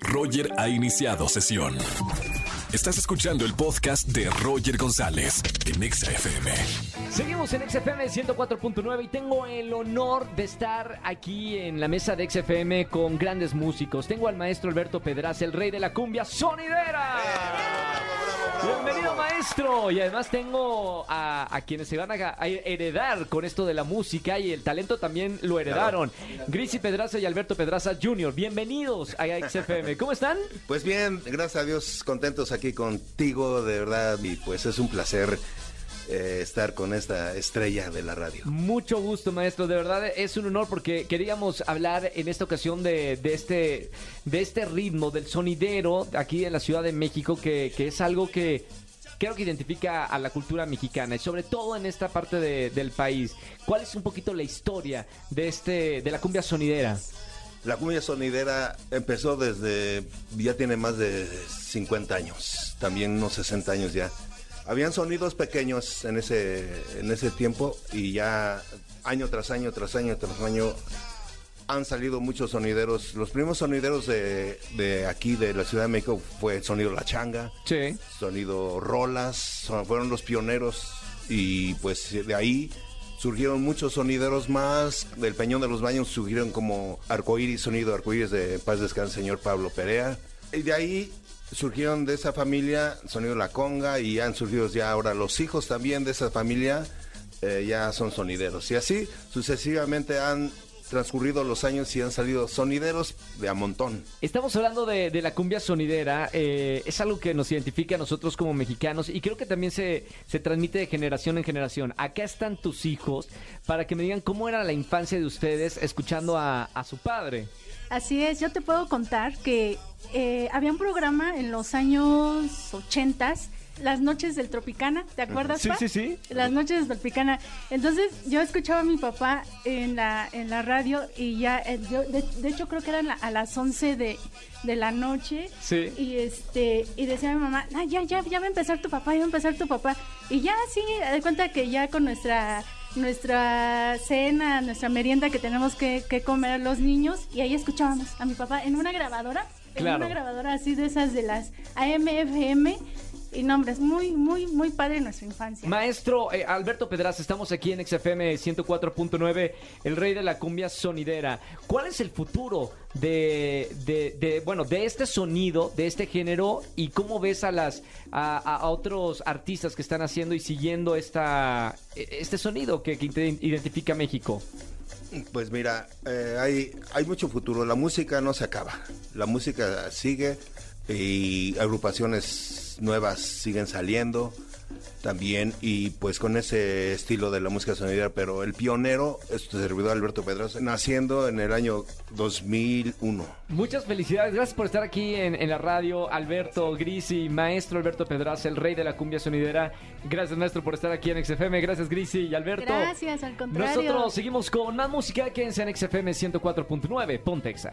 Roger ha iniciado sesión. Estás escuchando el podcast de Roger González en Exa FM. Seguimos en XFM 104.9 y tengo el honor de estar aquí en la mesa de XFM con grandes músicos. Tengo al maestro Alberto Pedraza, el rey de la cumbia sonidera. Bienvenido maestro. Y además tengo a, a quienes se van a, a heredar con esto de la música y el talento también lo heredaron. Grisi Pedraza y Alberto Pedraza Jr. Bienvenidos a XFM. ¿Cómo están? Pues bien, gracias a Dios, contentos aquí contigo, de verdad, y pues es un placer eh, estar con esta estrella de la radio. Mucho gusto, maestro. De verdad es un honor porque queríamos hablar en esta ocasión de, de este, de este ritmo, del sonidero aquí en la Ciudad de México, que, que es algo que creo que identifica a la cultura mexicana y sobre todo en esta parte de- del país. ¿Cuál es un poquito la historia de este, de la cumbia sonidera? La cumbia sonidera empezó desde, ya tiene más de 50 años, también unos 60 años ya. Habían sonidos pequeños en ese, en ese tiempo y ya año tras año, tras año, tras año han salido muchos sonideros. Los primeros sonideros de, de aquí, de la Ciudad de México, fue el sonido La Changa, Sí. sonido Rolas, son- fueron los pioneros y pues de ahí surgieron muchos sonideros más, del Peñón de los Baños surgieron como Arcoíris, sonido Arcoíris de Paz Descanse señor Pablo Perea, y de ahí surgieron de esa familia sonido La Conga y han surgido ya ahora los hijos también de esa familia eh, ya son sonideros. Y así sucesivamente han transcurrido los años y han salido sonideros de a montón. Estamos hablando de, de la cumbia sonidera, eh, es algo que nos identifica a nosotros como mexicanos y creo que también se, se transmite de generación en generación. Acá están tus hijos para que me digan cómo era la infancia de ustedes escuchando a, a su padre. Así es, yo te puedo contar que eh, había un programa en los años ochentas, las noches del Tropicana, ¿te acuerdas? Sí, Pa? sí, sí. Las noches del Tropicana. Entonces yo escuchaba a mi papá en la en la radio y ya, eh, yo, de, de hecho creo que eran la- a las 11 de, de la noche. Sí. Y este y decía mi mamá, ah, ya, ya, ya va a empezar tu papá, ya va a empezar tu papá. Y ya sí, de cuenta que ya con nuestra nuestra cena, nuestra merienda que tenemos que, que comer los niños y ahí escuchábamos a mi papá en una grabadora, Claro. en una grabadora así de esas de las AM/FM y nombres muy muy muy padre nuestra infancia. Maestro eh, Alberto Pedraza, estamos aquí en XFM 104.9, el rey de la cumbia sonidera. ¿Cuál es el futuro de, de- de, bueno, de este sonido, de este género y cómo ves a las a, otros artistas que están haciendo y siguiendo esta este sonido que, identifica a México? Pues mira, eh, hay, hay mucho futuro. La música no se acaba. La música sigue y agrupaciones nuevas siguen saliendo también y pues con ese estilo de la música sonidera, pero el pionero es tu servidor Alberto Pedraza, naciendo en el año 2001. Muchas felicidades, gracias por estar aquí en, en la radio, Alberto Grisi, maestro Alberto Pedraza, el rey de la cumbia sonidera. Gracias, maestro, por estar aquí en XFM. Gracias, Grisi y Alberto. Gracias, al contrario. Nosotros seguimos con más música. Quédense en XFM 104.9. Pontexa.